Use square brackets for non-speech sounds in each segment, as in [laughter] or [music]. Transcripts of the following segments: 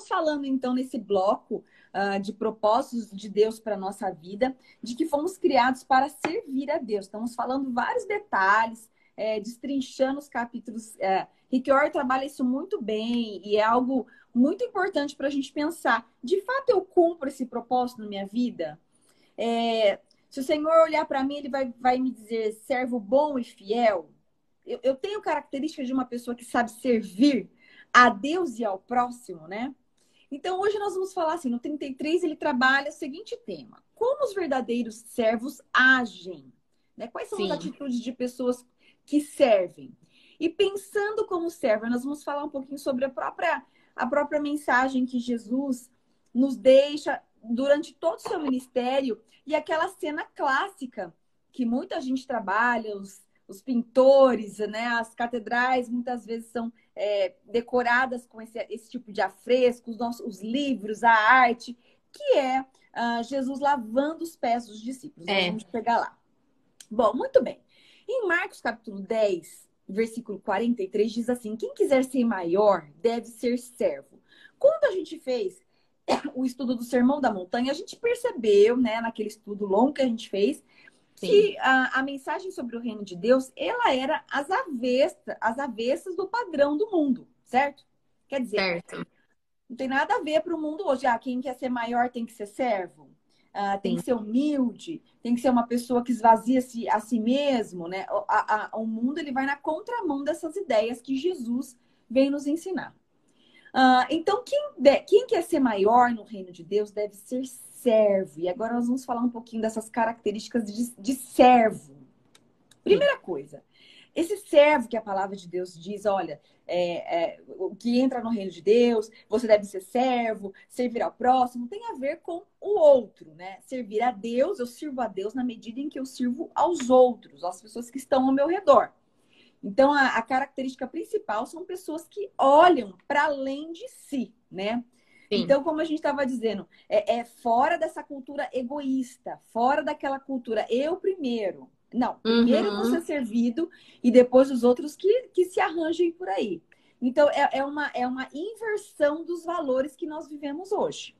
estamos falando, então, nesse bloco uh, de propósitos de Deus para a nossa vida, de que fomos criados para servir a Deus. Estamos falando vários detalhes, é, destrinchando os capítulos. É, Rick Orr trabalha isso muito bem e é algo muito importante para a gente pensar. De fato, eu cumpro esse propósito na minha vida? É, se o Senhor olhar para mim, ele vai, vai me dizer servo bom e fiel. Eu, eu tenho características de uma pessoa que sabe servir a Deus e ao próximo, né? Então, hoje nós vamos falar assim, no 33 ele trabalha o seguinte tema: como os verdadeiros servos agem? Né? Quais são Sim. as atitudes de pessoas que servem? E pensando como servo, nós vamos falar um pouquinho sobre a própria, a própria mensagem que Jesus nos deixa durante todo o seu ministério e aquela cena clássica que muita gente trabalha, os, os pintores, né? As catedrais muitas vezes são é, decoradas com esse, esse tipo de afresco, os, nossos, os livros, a arte, que é uh, Jesus lavando os pés dos discípulos. É. Vamos pegar lá. Bom, muito bem. Em Marcos capítulo 10, versículo 43, diz assim: Quem quiser ser maior deve ser servo. Quando a gente fez [coughs] o estudo do Sermão da Montanha, a gente percebeu, né, naquele estudo longo que a gente fez, que a, a, mensagem sobre o reino de Deus, ela era as avessas, as avessas do padrão do mundo, certo? Quer dizer, certo. não tem nada a ver para o mundo hoje. Ah, quem quer ser maior tem que ser servo. Ah, tem Sim. que ser humilde, tem que ser uma pessoa que esvazia-se a si mesmo, né? A, a, o mundo ele vai na contramão dessas ideias que Jesus vem nos ensinar. Ah, então, quem, de, quem quer ser maior no reino de Deus deve ser E agora nós vamos falar um pouquinho dessas características de, de servo. Primeira coisa, esse servo que a palavra de Deus diz, olha, é, é, o que entra no reino de Deus, você deve ser servo, servir ao próximo, tem a ver com o outro, né? Servir a Deus, eu sirvo a Deus na medida em que eu sirvo aos outros, às pessoas que estão ao meu redor. Então, a, a característica principal são pessoas que olham para além de si, né? Sim. Então, como a gente estava dizendo, é, é, fora dessa cultura egoísta, fora daquela cultura eu primeiro. Não, primeiro uhum. vou ser servido e depois os outros que, que se arranjem por aí. Então, é, é, uma, é uma inversão dos valores que nós vivemos hoje.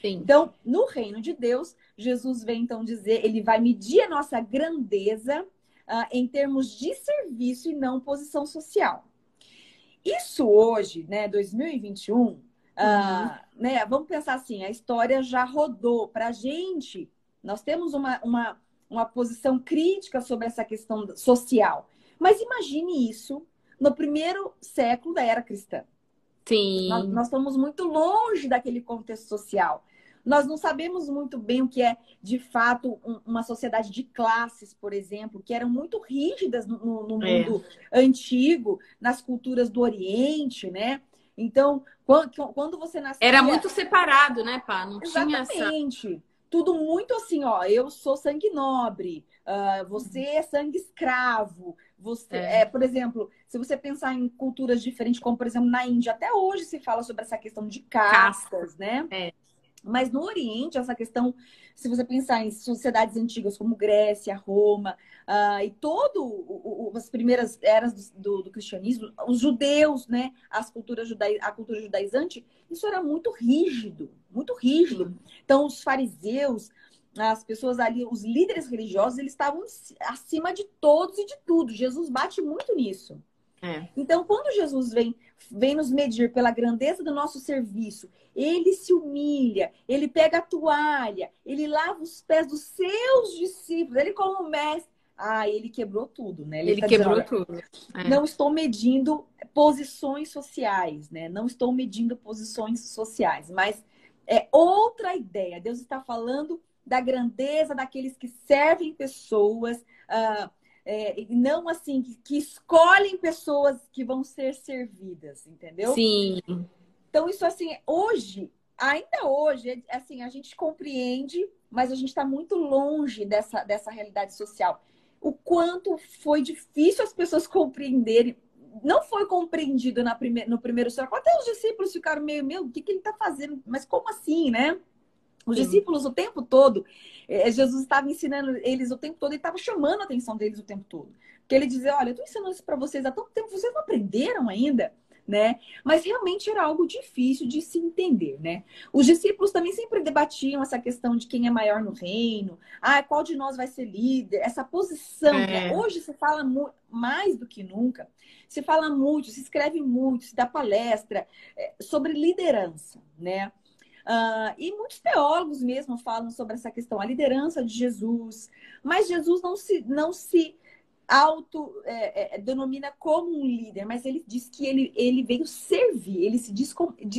Sim. Então, no reino de Deus, Jesus vem então dizer, ele vai medir a nossa grandeza uh, em termos de serviço e não posição social. Isso hoje, né, 2021, Uhum. né, vamos pensar assim, a história já rodou. Para a gente, nós temos uma, uma, uma posição crítica sobre essa questão social. Mas imagine isso no primeiro século da era cristã. Sim. Nós, nós, estamos muito longe daquele contexto social. Nós não sabemos muito bem o que é, de fato, um, uma sociedade de classes, por exemplo, que eram muito rígidas no, no é. mundo é. antigo, nas culturas do Oriente, né? Então, quando você nasceu. Era muito separado, né, pá? Não Exatamente. Tinha essa... Tudo muito assim, ó. Eu sou sangue nobre, uh, você é sangue escravo. Você, é. é. por exemplo, se você pensar em culturas diferentes, como por exemplo na Índia, até hoje se fala sobre essa questão de castas, né? É. Mas no Oriente, essa questão, se você pensar em sociedades antigas como Grécia, Roma, uh, e todo as primeiras eras do, do, do, cristianismo, os judeus, né, as culturas judai, a cultura judaizante, isso era muito rígido, muito rígido. Então, os fariseus, as pessoas ali, os líderes religiosos, eles estavam acima de todos e de tudo. Jesus bate muito nisso. É. Então, quando Jesus vem, vem nos medir pela grandeza do nosso serviço, ele se humilha, ele pega a toalha, ele lava os pés dos seus discípulos, ele como mestre. Ah, ele quebrou tudo, né? Ele, ele tá quebrou dizendo, tudo. É. Não estou medindo posições sociais, né? Não estou medindo posições sociais, mas é outra ideia. Deus está falando da grandeza daqueles que servem pessoas, uh, é, não assim, que, que, escolhem pessoas que vão ser servidas, entendeu? Sim. Então, isso assim, hoje, ainda hoje, é, assim, a gente compreende, mas a gente está muito longe dessa, dessa realidade social. O quanto foi difícil as pessoas compreenderem. Não foi compreendido na prime no primeiro século. Até os discípulos ficaram meio, meu, o que, que ele está fazendo? Mas como assim, né? Os Sim. discípulos o tempo todo, eh, Jesus estava ensinando eles o tempo todo e estava chamando a atenção deles o tempo todo. Porque ele dizia: Olha, eu estou ensinando isso para vocês há tanto tempo, vocês não aprenderam ainda? né? Mas realmente era algo difícil de se entender, né? Os discípulos também sempre debatiam essa questão de quem é maior no reino, ah, qual de nós vai ser líder, essa posição. É. Né? Hoje se fala mais do que nunca, se fala muito, se escreve muito, se dá palestra é, sobre liderança, né? Uh, e muitos teólogos mesmo falam sobre essa questão, a liderança de Jesus. Mas Jesus não se, não se auto é, é, denomina como um líder, mas ele diz que ele, ele veio servir, ele se diz,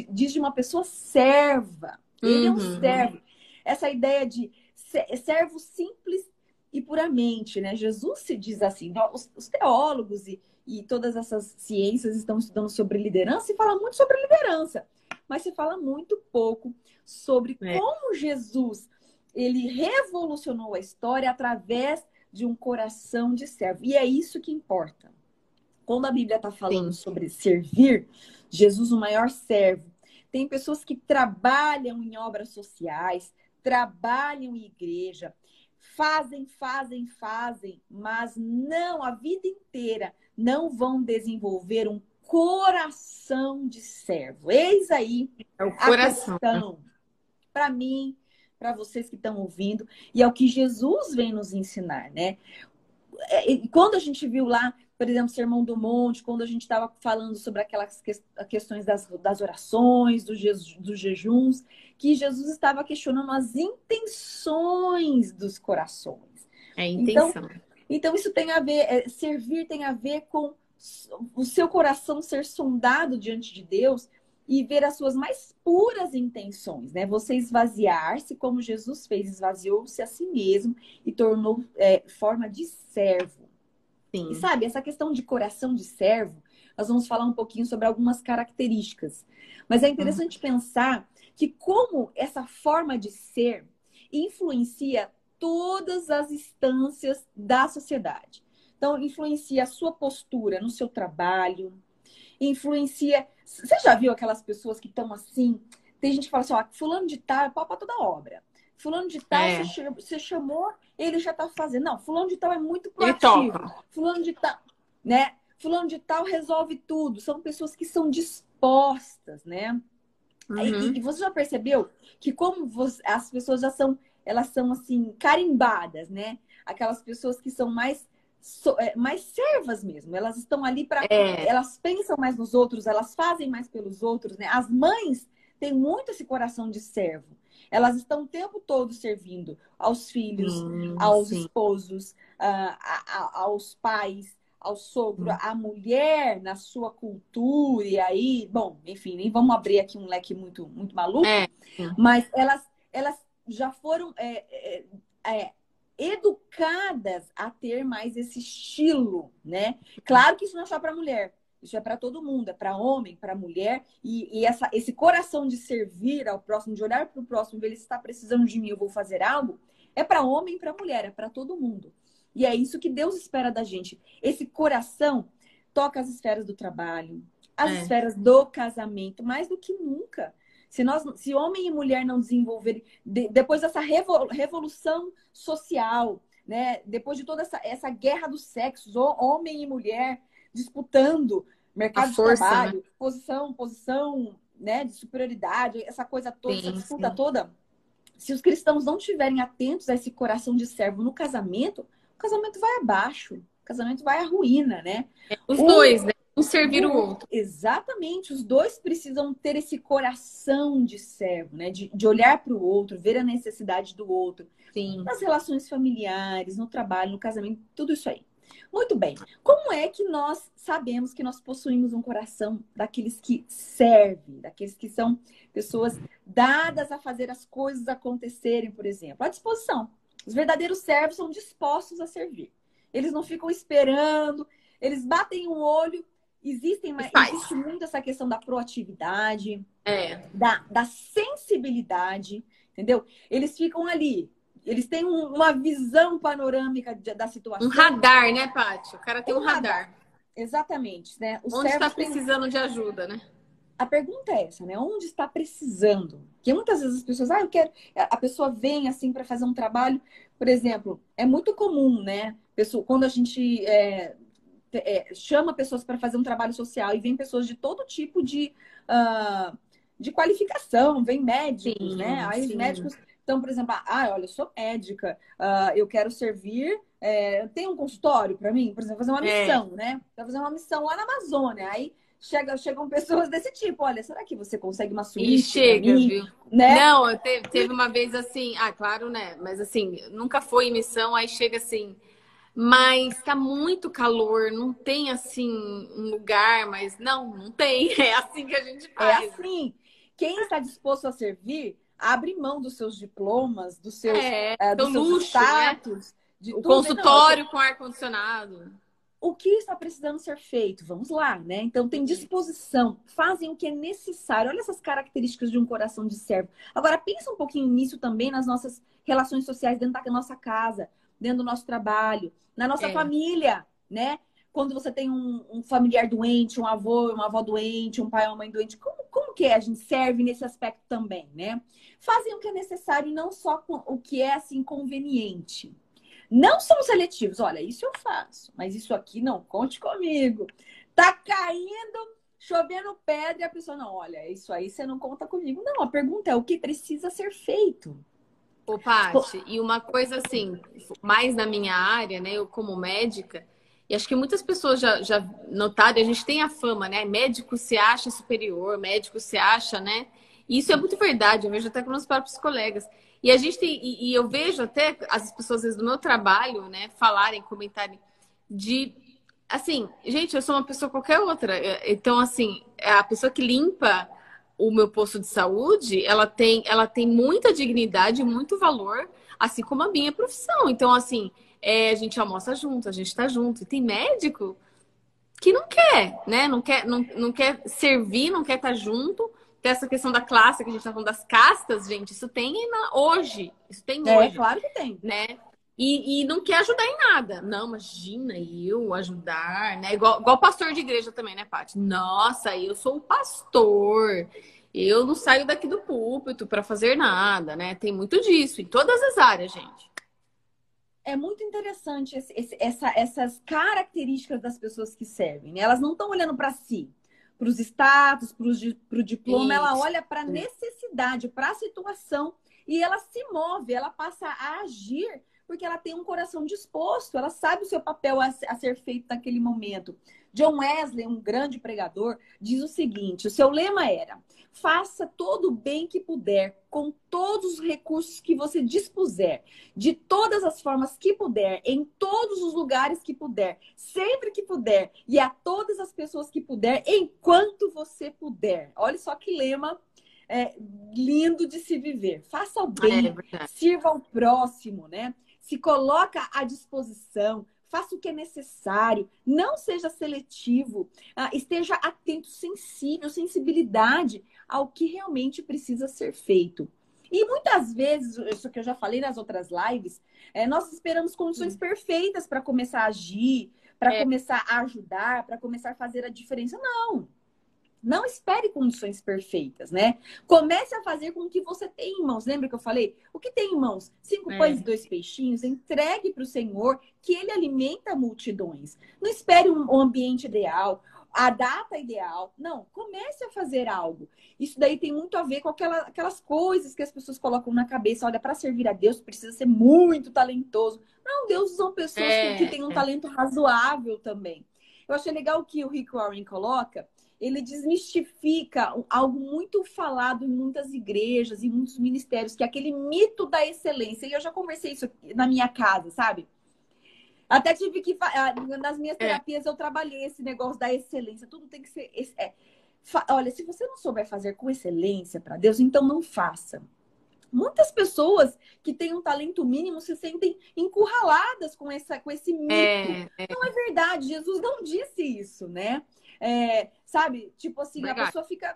diz de uma pessoa serva. Ele uhum. é um uhum. servo. Essa ideia de servo simples e puramente, né? Jesus se diz assim. Os, os teólogos e, e todas essas ciências estão estudando sobre liderança e falam muito sobre liderança mas se fala muito pouco sobre é. como Jesus ele revolucionou a história através de um coração de servo. E é isso que importa. Quando a Bíblia está falando Sim. sobre servir, Jesus, o maior servo, tem pessoas que trabalham em obras sociais, trabalham em igreja, fazem, fazem, fazem, mas não a vida inteira não vão desenvolver um coração de servo. Eis aí é o coração. questão. Para mim, para vocês que estão ouvindo, e é o que Jesus vem nos ensinar, né? É, quando a gente viu lá, por exemplo, Sermão do Monte, quando a gente estava falando sobre aquelas questões das, das orações, dos, dos jejuns, que Jesus estava questionando as intenções dos corações. É a intenção. Então, então isso tem a ver, é, servir tem a ver com o seu coração ser sondado diante de Deus e ver as suas mais puras intenções, né? Você esvaziar-se como Jesus fez, esvaziou-se a si mesmo e tornou é, forma de servo. Sim. E sabe, essa questão de coração de servo, nós vamos falar um pouquinho sobre algumas características. Mas é interessante hum. pensar que como essa forma de ser influencia todas as instâncias da sociedade. Então, influencia a sua postura no seu trabalho, influencia. Você já viu aquelas pessoas que estão assim? Tem gente que fala assim: ó, fulano de tal é pau para toda obra. Fulano de tal, é. você chamou, ele já está fazendo. Não, fulano de tal é muito proativo. Fulano de tal, né? Fulano de tal resolve tudo. São pessoas que são dispostas, né? Uhum. E, e, você já percebeu que como você, as pessoas já são, elas são assim carimbadas, né? Aquelas pessoas que são mais so, é, mais servas mesmo. Elas estão ali para. É. Elas pensam mais nos outros, elas fazem mais pelos outros, né? As mães têm muito esse coração de servo. Elas estão o tempo todo servindo aos filhos, hum, aos sim. esposos, a, a, aos pais, ao sogro, hum. à mulher na sua cultura, e aí, bom, enfim, nem vamos abrir aqui um leque muito, muito maluco, é. mas elas, elas já foram é, é, é educadas a ter mais esse estilo, né? Claro que isso não é só para mulher, isso é para todo mundo, é para homem, para mulher, e, e, essa, esse coração de servir ao próximo, de olhar para o próximo, ver ele está precisando de mim, eu vou fazer algo, é para homem e para mulher, é para todo mundo. E é isso que Deus espera da gente. Esse coração toca as esferas do trabalho, as é. esferas do casamento, mais do que nunca. Se, nós, se homem e mulher não desenvolverem, de, depois dessa revolução social, né? depois de toda essa, essa guerra dos sexos, homem e mulher disputando mercado força, de trabalho, né? posição, posição né, de superioridade, essa coisa toda, sim, essa disputa sim. toda. Se os cristãos não estiverem atentos a esse coração de servo no casamento, o casamento vai abaixo, o casamento vai à ruína, né? Os o, dois, né? Um servir o outro. Exatamente. Os dois precisam ter esse coração de servo, né? De, de olhar para o outro, ver a necessidade do outro. Sim. Nas relações familiares, no trabalho, no casamento, tudo isso aí. Muito bem. Como é que nós sabemos que nós possuímos um coração daqueles que servem, daqueles que são pessoas dadas a fazer as coisas acontecerem, por exemplo? À disposição. Os verdadeiros servos são dispostos a servir. Eles não ficam esperando, eles batem o um olho Existem, mas existe muito essa questão da proatividade, é. da, da sensibilidade, entendeu? Eles ficam ali, eles têm um, uma visão panorâmica de, da situação. Um radar, né, Paty? O cara tem um, um radar. radar. Exatamente, né? O Onde está precisando tem... de ajuda, né? A pergunta é essa, né? Onde está precisando? Porque muitas vezes as pessoas, ah, eu quero. A pessoa vem assim para fazer um trabalho, por exemplo, é muito comum, né? Pessoa, quando a gente é, é, chama pessoas para fazer um trabalho social e vem pessoas de todo tipo de, uh, de qualificação, vem médicos, sim, né? Aí sim. os médicos. Então, por exemplo, ah, olha, eu sou médica, uh, eu quero servir. É, tem um consultório para mim, por exemplo, fazer uma é. missão, é. né? Quero fazer uma missão lá na Amazônia. Aí chega, chegam pessoas desse tipo. Olha, será que você consegue uma suíte? E chega, viu? Né? Não, teve, teve uma vez assim, ah, claro, né? Mas assim, nunca foi em missão, aí chega assim. Mas tá muito calor, não tem assim um lugar, mas não, não tem. [laughs] É assim que a gente é faz. É assim. Quem está disposto a servir, abre mão dos seus diplomas, dos seus, é, é, dos seus luxo, né? status. Né? o consultório com ar-condicionado o que está precisando ser feito? Vamos lá, né? Então tem disposição, fazem o que é necessário. Olha essas características de um coração de servo. Agora pensa um pouquinho nisso também nas nossas relações sociais dentro da nossa casa, dentro do nosso trabalho, na nossa é. família, né? Quando você tem um, um, familiar doente, um avô, uma avó doente, um pai ou uma mãe doente, como, como que é? A gente serve nesse aspecto também, né? Fazem o que é necessário e não só o que é assim conveniente. Não são seletivos. Olha, isso eu faço, mas isso aqui não, conte comigo. Tá caindo, chovendo pedra e a pessoa não, olha, isso aí você não conta comigo. Não, a pergunta é o que precisa ser feito. Ô, Paty, e uma coisa assim, mais na minha área, né, eu como médica, e acho que muitas pessoas já, já notaram, a gente tem a fama, né? Médico se acha superior, médico se acha, né? E isso é muito verdade, eu vejo até com meus próprios colegas. E a gente tem, e, e eu vejo até as pessoas às vezes, do meu trabalho, né, falarem, comentarem de assim, gente, eu sou uma pessoa qualquer outra. Então, assim, a pessoa que limpa o meu posto de saúde, ela tem, ela tem muita dignidade, muito valor, assim como a minha profissão. Então, assim, é, a gente almoça junto, a gente está junto. E tem médico que não quer, né? Não quer, não, não quer servir, não quer estar tá junto essa questão da classe, que a gente tá falando das castas, gente, isso tem na, hoje. Isso tem é, hoje. É, claro que tem. Né? E, e, não quer ajudar em nada. Não, imagina eu ajudar, né? Igual, igual pastor de igreja também, né, Paty? Nossa, eu sou o pastor. Eu não saio daqui do púlpito para fazer nada, né? Tem muito disso em todas as áreas, gente. É muito interessante esse, esse, essa, essas características das pessoas que servem. Né? Elas não estão olhando para si para os status, para o diploma, Isso. ela olha para a necessidade, para a situação e ela se move, ela passa a agir porque ela tem um coração disposto, ela sabe o seu papel a, ser feito naquele momento. John Wesley, um grande pregador, diz o seguinte: o seu lema era: faça todo o bem que puder, com todos os recursos que você dispuser, de todas as formas que puder, em todos os lugares que puder, sempre que puder, e a todas as pessoas que puder, enquanto você puder. Olha só que lema é, lindo de se viver. Faça o bem, é sirva ao próximo, né? Se coloca à disposição, faça o que é necessário, não seja seletivo, uh, esteja atento, sensível, sensibilidade ao que realmente precisa ser feito. E muitas vezes, isso que eu já falei nas outras lives, é, nós esperamos condições perfeitas para começar a agir, para é. começar a ajudar, para começar a fazer a diferença. Não. Não espere condições perfeitas, né? Comece a fazer com o que você tem em mãos. Lembra que eu falei? O que tem em mãos? Cinco é. pães e dois peixinhos. Entregue para o Senhor, que Ele alimenta multidões. Não espere um ambiente ideal, a data ideal. Não, comece a fazer algo. Isso daí tem muito a ver com aquela, aquelas coisas que as pessoas colocam na cabeça. Olha, para servir a Deus precisa ser muito talentoso. Não, Deus usa pessoas é, que, que têm um é. talento razoável também. Eu achei legal o que o Rick Warren coloca ele desmistifica algo muito falado em muitas igrejas e muitos ministérios, que é aquele mito da excelência. E eu já conversei isso na minha casa, sabe? Até tive que. Ah, nas minhas é. terapias eu trabalhei esse negócio da excelência. Tudo tem que ser. É, olha, se você não souber fazer com excelência para Deus, então não faça. Muitas pessoas que têm um talento mínimo se sentem encurraladas com, essa, com esse mito. É, é. Não é verdade, Jesus não disse isso, né? É, sabe? Tipo assim, a pessoa fica.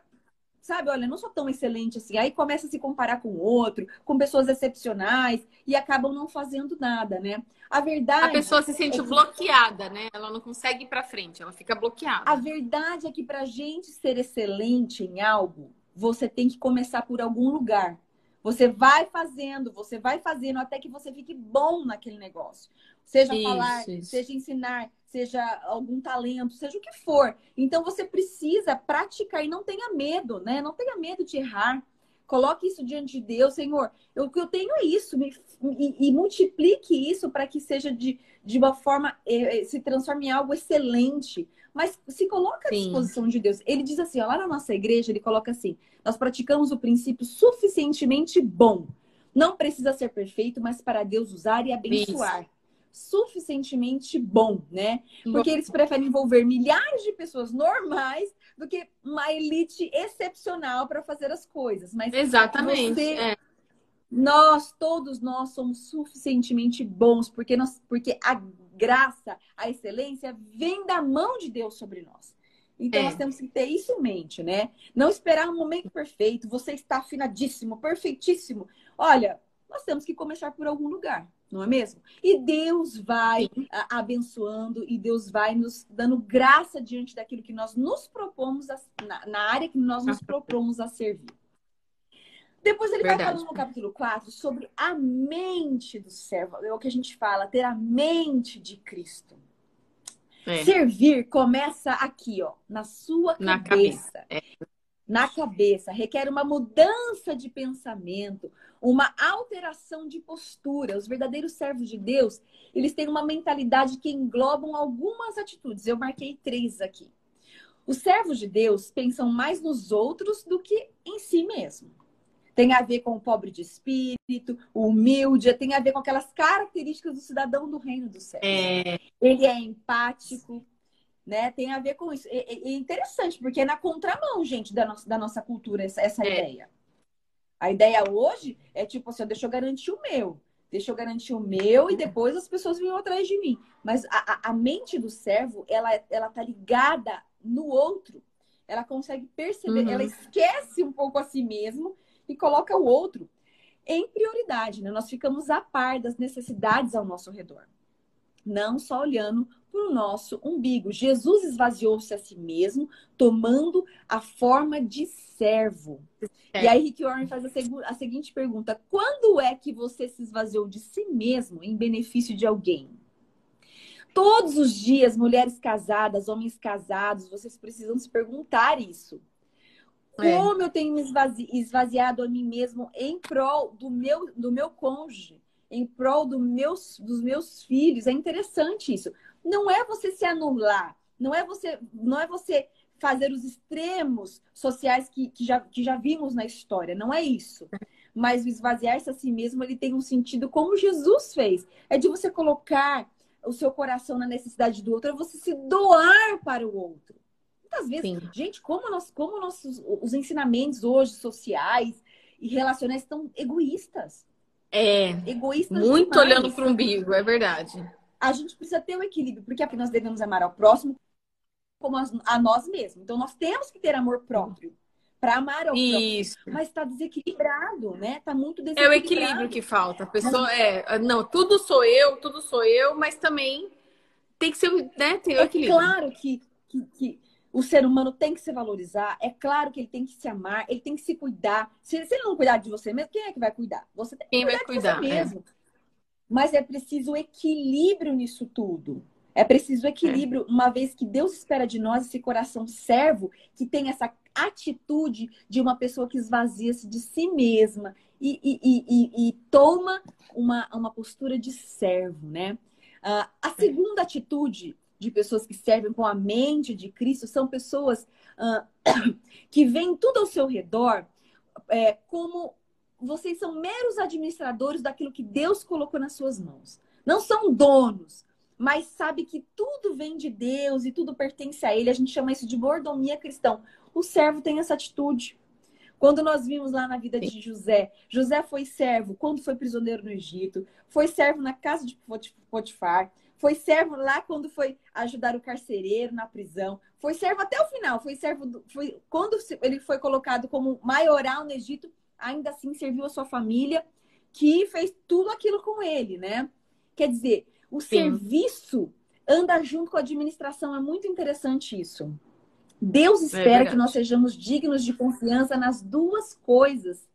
Sabe, olha, não sou tão excelente assim. Aí começa a se comparar com outro, com pessoas excepcionais e acabam não fazendo nada, né? A verdade. A pessoa se sente é que... bloqueada, né? Ela não consegue ir para frente, ela fica bloqueada. A verdade é que para gente ser excelente em algo, você tem que começar por algum lugar. Você vai fazendo, você vai fazendo até que você fique bom naquele negócio. Seja isso, falar, isso. seja ensinar, seja algum talento, seja o que for. Então você precisa praticar e não tenha medo, né? Não tenha medo de errar. Coloque isso diante de Deus, Senhor. O que eu tenho é isso, me, e, e, multiplique isso para que seja de, de uma forma, eh, se transforme em algo excelente. Mas se coloca à Sim. disposição de Deus. Ele diz assim, ó, lá na nossa igreja, ele coloca assim: nós praticamos o princípio suficientemente bom. Não precisa ser perfeito, mas para Deus usar e abençoar. Isso suficientemente bom, né? Porque eles preferem envolver milhares de pessoas normais do que uma elite excepcional para fazer as coisas. Mas exatamente. Você, é. Nós, todos nós somos suficientemente bons, porque, nós, porque a graça, a excelência vem da mão de Deus sobre nós. Então, é. nós temos que ter isso em mente, né? Não esperar um momento perfeito, você está afinadíssimo, perfeitíssimo. Olha, nós temos que começar por algum lugar não é mesmo? E Deus vai a, abençoando e Deus vai nos dando graça diante daquilo que nós nos propomos, a, na, na, área que nós nos propomos a servir. Depois ele Verdade. vai falando no capítulo 4 sobre a mente do servo, é o que a gente fala, ter a mente de Cristo. É. Servir começa aqui, ó, na sua cabeça. Na cabeça. É na cabeça, requer uma mudança de pensamento, uma alteração de postura. Os verdadeiros servos de Deus, eles têm uma mentalidade que englobam algumas atitudes. Eu marquei três aqui. Os servos de Deus pensam mais nos outros do que em si mesmo. Tem a ver com o pobre de espírito, o humilde, tem a ver com aquelas características do cidadão do reino do céu. É... Ele é empático, né? Tem a ver com isso. É, é interessante, porque é na contramão, gente, da nossa, da nossa cultura, essa, essa é. ideia. A ideia hoje é tipo assim, deixa eu garantir o meu. Deixa eu garantir o meu e depois as pessoas vêm atrás de mim. Mas a, a, mente do servo, ela, ela tá ligada no outro. Ela consegue perceber, uhum. ela esquece um pouco a si mesmo e coloca o outro em prioridade, né? Nós ficamos a par das necessidades ao nosso redor não só olhando para o nosso umbigo. Jesus esvaziou-se a si mesmo, tomando a forma de servo. É. E aí Rick Warren faz a, a seguinte pergunta: quando é que você se esvaziou de si mesmo em benefício de alguém? Todos os dias, mulheres casadas, homens casados, vocês precisam se perguntar isso. É. Como eu tenho me esvazi esvaziado a mim mesmo em prol do meu, do meu cônjuge? em prol do meus, dos meus filhos. É interessante isso. Não é você se anular, não é você, não é você fazer os extremos sociais que, que, já, que já vimos na história. Não é isso. Mas o esvaziar-se a si mesmo, ele tem um sentido como Jesus fez. É de você colocar o seu coração na necessidade do outro, é você se doar para o outro. Muitas vezes, Sim. gente, como, nós, como nossos, os ensinamentos hoje sociais e relacionais estão egoístas. É. Egoístas Muito demais. olhando para o umbigo, é verdade. A gente precisa ter o um equilíbrio, porque nós devemos amar ao próximo como a nós mesmos. Então, nós temos que ter amor próprio para amar ao Isso. próximo. Mas está desequilibrado, né? Está muito desequilibrado. É o equilíbrio que falta. A pessoa é, não, tudo sou eu, tudo sou eu, mas também tem que ser, né? Tem o é equilíbrio. claro que, que, que o ser humano tem que se valorizar, é claro que ele tem que se amar, ele tem que se cuidar. Se, se ele não cuidar de você mesmo, quem é que vai cuidar? Você tem que quem cuidar vai cuidar, de você mesmo. É. Mas é preciso equilíbrio nisso tudo. É preciso equilíbrio, é. uma vez que Deus espera de nós esse coração servo que tem essa atitude de uma pessoa que esvazia-se de si mesma e, e, e, e, toma uma, uma postura de servo, né? Uh, a segunda atitude de pessoas que servem com a mente de Cristo são pessoas uh, [coughs] que veem tudo ao seu redor é, como vocês são meros administradores daquilo que Deus colocou nas suas mãos. Não são donos, mas sabe que tudo vem de Deus e tudo pertence a Ele. A gente chama isso de mordomia cristão. O servo tem essa atitude. Quando nós vimos lá na vida de José, José foi servo quando foi prisioneiro no Egito, foi servo na casa de Potifar, foi servo lá quando foi ajudar o carcereiro na prisão. Foi servo até o final. Foi servo. Do, foi, quando ele foi colocado como maioral no Egito, ainda assim serviu a sua família, que fez tudo aquilo com ele, né? Quer dizer, o Sim. serviço anda junto com a administração. É muito interessante isso. Deus é espera é que nós sejamos dignos de confiança nas duas coisas.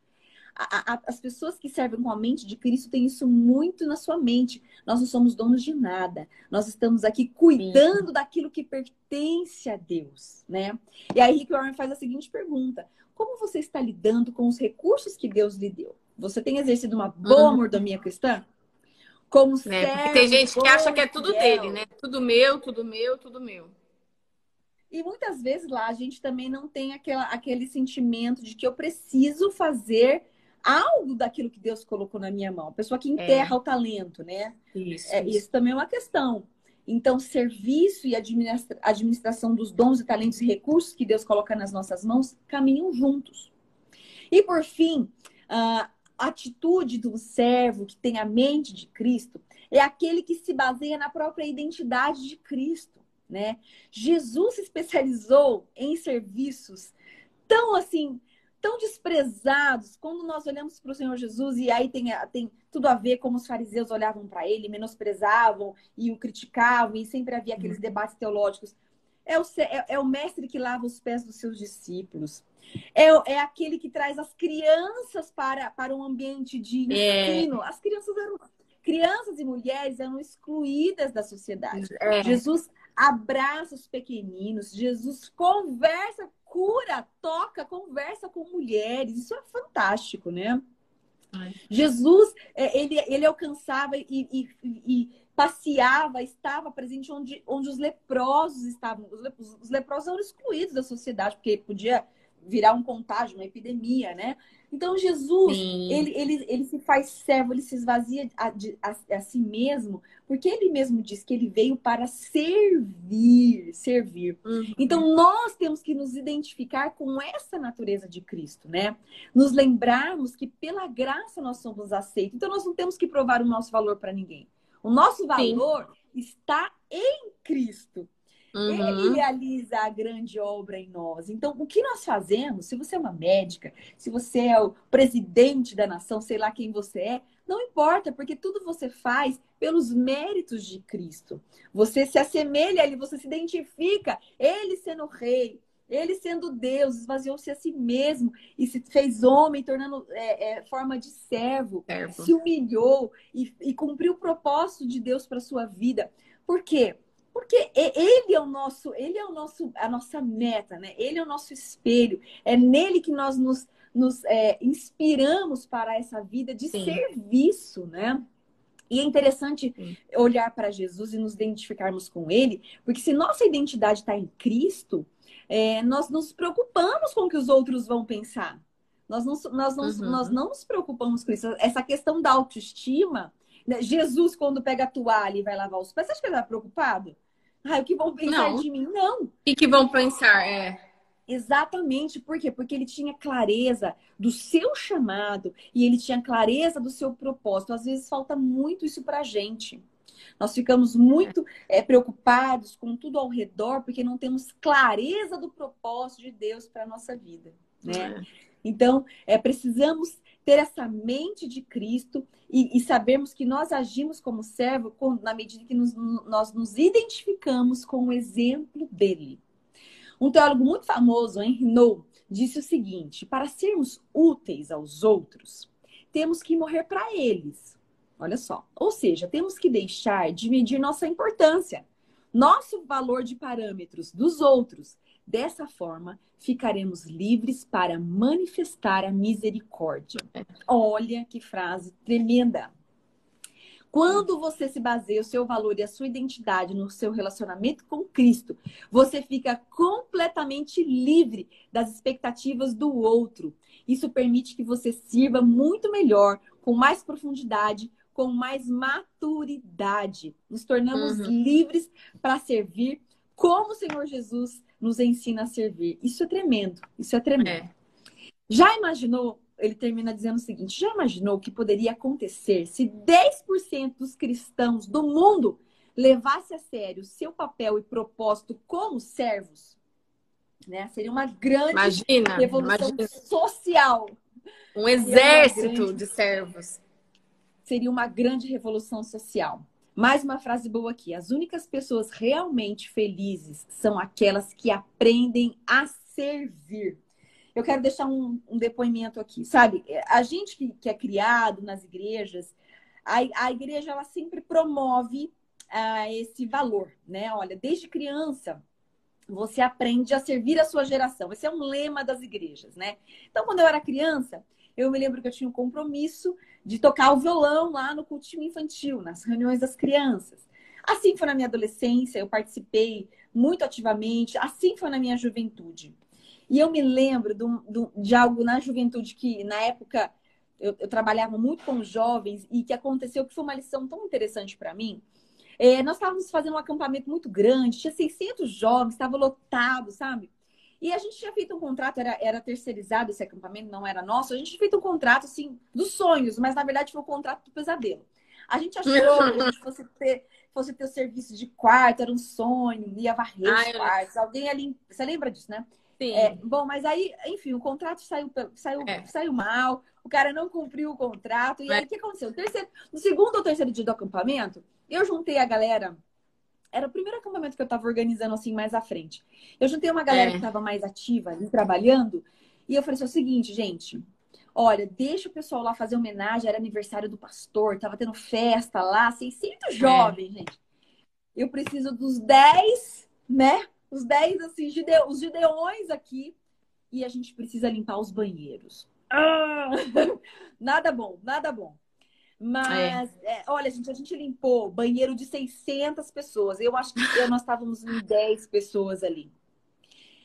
a, a, as pessoas que servem com a mente de Cristo têm isso muito na sua mente. Nós não somos donos de nada. Nós estamos aqui cuidando Sim. daquilo que pertence a Deus, né? E aí Rick Warren faz a seguinte pergunta: Como você está lidando com os recursos que Deus lhe deu? Você tem exercido uma boa uhum. mordomia cristã? Como né? Porque tem gente que acha que é tudo dele, né? Tudo meu, tudo meu, tudo meu. E muitas vezes lá a gente também não tem aquela, aquele sentimento de que eu preciso fazer algo daquilo que Deus colocou na minha mão. A pessoa que é. enterra é. o talento, né? Isso, é, isso. isso também é uma questão. Então, serviço e administra administração dos dons e talentos e recursos que Deus coloca nas nossas mãos caminham juntos. E por fim, a atitude do servo que tem a mente de Cristo é aquele que se baseia na própria identidade de Cristo né? Jesus se especializou em serviços tão assim, tão desprezados. Quando nós olhamos para o Senhor Jesus, e aí tem, tem tudo a ver como os fariseus olhavam para ele, menosprezavam e o criticavam, e sempre havia aqueles uhum. debates teológicos. É o, é, é o mestre que lava os pés dos seus discípulos. É, é aquele que traz as crianças para, para um ambiente de é. ensino. As crianças eram. Crianças e mulheres eram excluídas da sociedade. É. Jesus abraça os pequeninos, Jesus conversa, cura, toca, conversa com mulheres. Isso é fantástico, né? Ai. Jesus, é, ele, ele alcançava e, e, e, passeava, estava presente onde, onde os leprosos estavam. Os, os leprosos eram excluídos da sociedade, porque podia virar um contágio, uma epidemia, né? Então, Jesus, ele, ele, ele se faz servo, ele se esvazia a, a, a, si mesmo, porque ele mesmo diz que ele veio para servir, servir. Uhum. Então, nós temos que nos identificar com essa natureza de Cristo, né? Nos lembrarmos que pela graça nós somos aceitos. Então, nós não temos que provar o nosso valor para ninguém. O nosso valor Sim. está em Cristo. Uhum. Ele realiza a grande obra em nós. Então, o que nós fazemos, se você é uma médica, se você é o presidente da nação, sei lá quem você é, não importa, porque tudo você faz pelos méritos de Cristo. Você se assemelha a ele, você se identifica, ele sendo rei, ele sendo Deus, esvaziou-se a si mesmo e se fez homem, tornando é, é, forma de servo, servo. se humilhou e, e cumpriu o propósito de Deus para sua vida. Por quê? Porque ele é o nosso, ele é o nosso, a nossa meta, né? Ele é o nosso espelho. É nele que nós nos, nos é, inspiramos para essa vida de Sim. serviço, né? E é interessante Sim. olhar para Jesus e nos identificarmos com ele, porque se nossa identidade está em Cristo, é, nós nos preocupamos com o que os outros vão pensar. Nós não, nós, não, uhum. nós não nos preocupamos com isso. Essa questão da autoestima, né? Jesus, quando pega a toalha e vai lavar os pés, você acha que ele está preocupado? Ah, o que vão pensar não. de mim? Não. O que vão pensar? É. Exatamente, por quê? Porque ele tinha clareza do seu chamado e ele tinha clareza do seu propósito. Às vezes falta muito isso pra gente. Nós ficamos muito é, preocupados com tudo ao redor porque não temos clareza do propósito de Deus para a nossa vida, né? É. Então, é, precisamos ter essa mente de Cristo e, e sabermos que nós agimos como servo com, na medida que nos, nós nos identificamos com o exemplo dele. Um teólogo muito famoso, Henry Nouwen, disse o seguinte: para sermos úteis aos outros, temos que morrer para eles. Olha só. Ou seja, temos que deixar de medir nossa importância, nosso valor de parâmetros dos outros Dessa forma, ficaremos livres para manifestar a misericórdia. Olha que frase tremenda. Quando você se baseia o seu valor e a sua identidade no seu relacionamento com Cristo, você fica completamente livre das expectativas do outro. Isso permite que você sirva muito melhor, com mais profundidade, com mais maturidade. Nos tornamos uhum. livres para servir como o Senhor Jesus nos ensina a servir. Isso é tremendo, isso é tremendo. É. Já imaginou? Ele termina dizendo o seguinte: já imaginou o que poderia acontecer se 10% dos cristãos do mundo levasse a sério seu papel e propósito como servos? Né? Seria uma grande imagina, revolução imagina. social. Um exército grande... de servos. Seria uma grande revolução social. Mais uma frase boa aqui. As únicas pessoas realmente felizes são aquelas que aprendem a servir. eu quero deixar um, um depoimento aqui. Sabe, a gente que, que é criado nas igrejas, a, a igreja ela sempre promove uh, esse valor, né? Olha, desde criança você aprende a servir a sua geração. Esse é um lema das igrejas, né? Então, quando eu era criança, eu me lembro que eu tinha um compromisso de tocar o violão lá no cultinho infantil, nas reuniões das crianças. Assim foi na minha adolescência, eu participei muito ativamente, assim foi na minha juventude. E eu me lembro de, de algo na juventude que, na época, eu, eu, trabalhava muito com jovens e que aconteceu que foi uma lição tão interessante para mim. É, nós estávamos fazendo um acampamento muito grande, tinha 600 jovens, estava lotado, sabe? E a gente tinha feito um contrato, era, era terceirizado esse acampamento, não era nosso. A gente tinha feito um contrato, assim, dos sonhos, mas na verdade foi um contrato do pesadelo. A gente achou que a gente [laughs] fosse ter, fosse ter o serviço de quarto, era um sonho, ia varrer os quartos. Alguém ali. Você lembra disso, né? Sim. É, bom, mas aí, enfim, o contrato saiu, saiu, é. saiu mal, o cara não cumpriu o contrato. E aí, o que aconteceu? No, terceiro, no segundo ou terceiro dia do acampamento, eu juntei a galera era o primeiro acampamento que eu estava organizando assim mais à frente. Eu juntei uma galera é. que estava mais ativa ali, trabalhando, e eu falei assim: é o seguinte, gente, olha, deixa o pessoal lá fazer homenagem, era aniversário do pastor, tava tendo festa lá, 600 é. jovens, é. gente. Eu preciso dos 10, né? Os 10, assim, os gideões aqui, e a gente precisa limpar os banheiros. Ah! [laughs] nada bom, nada bom. Mas, é. É, olha, gente, a gente limpou banheiro de 600 pessoas. Eu acho que nós estávamos em 10 pessoas ali.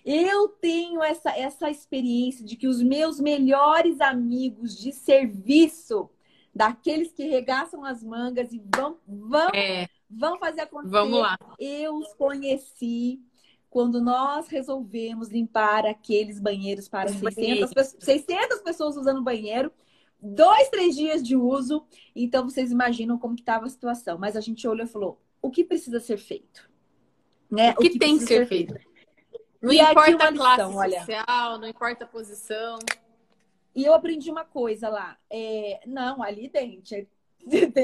Eu tenho essa, essa experiência de que os meus melhores amigos de serviço, daqueles que regaçam as mangas e vão, vão, é. vão fazer acontecer, Vamos lá. eu os conheci quando nós resolvemos limpar aqueles banheiros para 600, 600 pessoas usando banheiro dois, três dias de uso. Então, vocês imaginam como que estava a situação. Mas a gente olhou e falou, o que precisa ser feito? Né? O, que, o que tem que ser feito? feito? Não e importa a classe lição, social, olha. não importa a posição. E eu aprendi uma coisa lá. É, não, ali dente.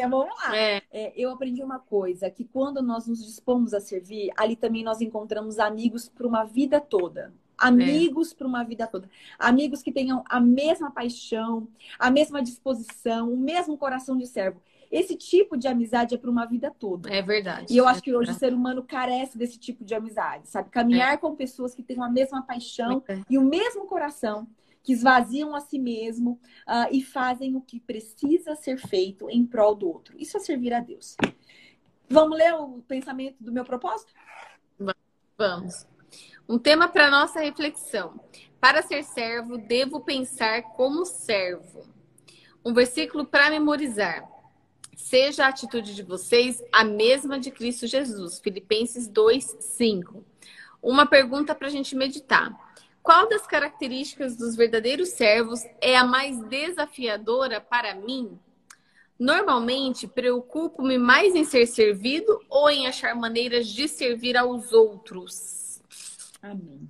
Vamos [laughs] lá. É. É, eu aprendi uma coisa, que quando nós nos dispomos a servir, ali também nós encontramos amigos para uma vida toda. Amigos é. para uma vida toda. Amigos que tenham a mesma paixão, a mesma disposição, o mesmo coração de servo. Esse tipo de amizade é para uma vida toda. É verdade. E eu acho que hoje o ser humano carece desse tipo de amizade, sabe? Caminhar é. com pessoas que tenham a mesma paixão é. e o mesmo coração, que esvaziam a si mesmo uh, e fazem o que precisa ser feito em prol do outro. Isso é servir a Deus. Vamos ler o pensamento do meu propósito? Vamos. Um tema para nossa reflexão. Para ser servo, devo pensar como servo. Um versículo para memorizar. Seja a atitude de vocês a mesma de Cristo Jesus. Filipenses 2, 5. Uma pergunta para a gente meditar. Qual das características dos verdadeiros servos é a mais desafiadora para mim? Normalmente, preocupo-me mais em ser servido ou em achar maneiras de servir aos outros? Amém.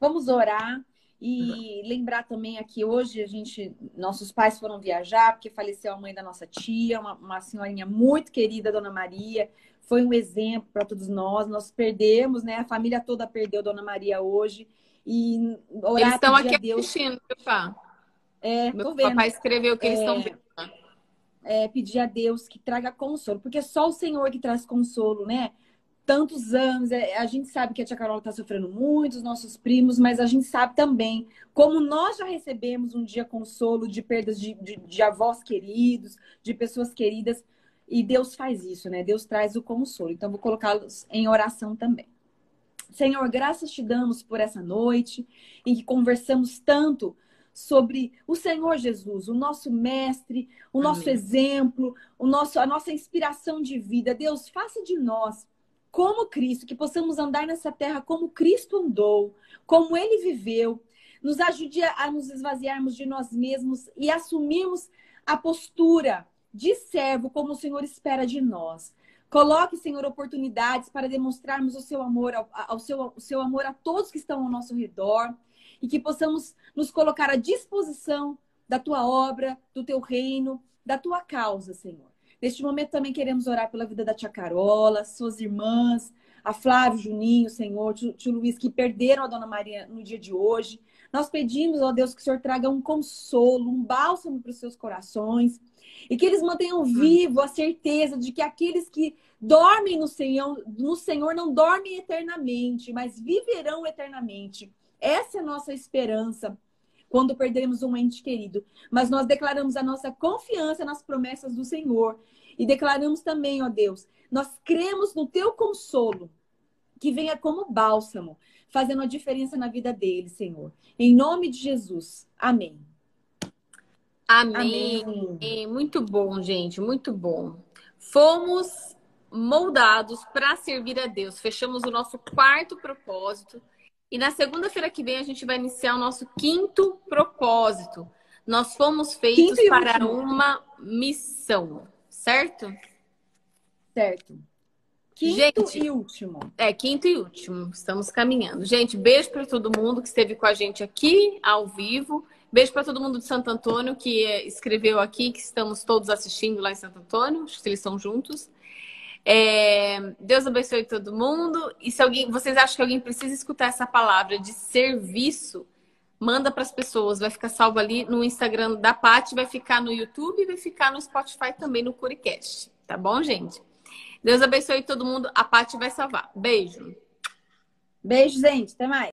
Vamos orar e lembrar também aqui hoje a gente, nossos pais foram viajar porque faleceu a mãe da nossa tia, uma, uma senhorinha muito querida, Dona Maria. Foi um exemplo para todos nós. Nós perdemos, né? A família toda perdeu Dona Maria hoje. E orar eles estão aqui Deus... assistindo, pá. É, Meu vendo. papai escreveu que eles estão é, vendo. É, pedir a Deus que traga consolo, porque só o Senhor que traz consolo, né? Tantos anos. É, a gente sabe que a tia Carola está sofrendo muito, os nossos primos, mas a gente sabe também como nós já recebemos um dia consolo de perdas de, de, de avós queridos, de pessoas queridas. E Deus faz isso, né? Deus traz o consolo. Então, vou colocá-los em oração também. Senhor, graças te damos por essa noite em que conversamos tanto sobre o Senhor Jesus, o nosso mestre, o Amém. nosso exemplo, o nosso, a nossa inspiração de vida. Deus, faça de nós como Cristo, que possamos andar nessa terra como Cristo andou, como ele viveu. Nos ajude a nos esvaziarmos de nós mesmos e assumirmos a postura de servo como o Senhor espera de nós. Coloque, Senhor, oportunidades para demonstrarmos o seu amor ao, ao seu, o seu amor a todos que estão ao nosso redor e que possamos nos colocar à disposição da tua obra, do teu reino, da tua causa, Senhor. Neste momento também queremos orar pela vida da tia Carola, suas irmãs, a Flávio, Juninho, Senhor, tio, tio Luiz, que perderam a Dona Maria no dia de hoje. Nós pedimos, ó Deus, que o Senhor traga um consolo, um bálsamo para os seus corações e que eles mantenham vivo a certeza de que aqueles que dormem no Senhor, no Senhor não dormem eternamente, mas viverão eternamente. Essa é a nossa esperança quando perdemos um ente querido. Mas nós declaramos a nossa confiança nas promessas do Senhor e declaramos também, ó Deus, nós cremos no teu consolo, que venha como bálsamo, fazendo a diferença na vida deles, Senhor. Em nome de Jesus. Amém. Amém. Amém. Muito bom, gente, muito bom. Fomos moldados para servir a Deus. Fechamos o nosso quarto propósito. E na segunda-feira que vem a gente vai iniciar o nosso quinto propósito. Nós fomos feitos para uma missão, certo? Certo. Quinto gente, e último. É, quinto e último. Estamos caminhando. Gente, beijo para todo mundo que esteve com a gente aqui ao vivo. Beijo para todo mundo de Santo Antônio que escreveu aqui, que estamos todos assistindo lá em Santo Antônio. Acho que eles estão juntos. É, Deus abençoe todo mundo. E se alguém, vocês acham que alguém precisa escutar essa palavra de serviço, manda para as pessoas. Vai ficar salvo ali no Instagram da Paty, vai ficar no YouTube vai ficar no Spotify também no Curicast. Tá bom, gente? Deus abençoe todo mundo. A Paty vai salvar. Beijo. Beijo, gente. Até mais.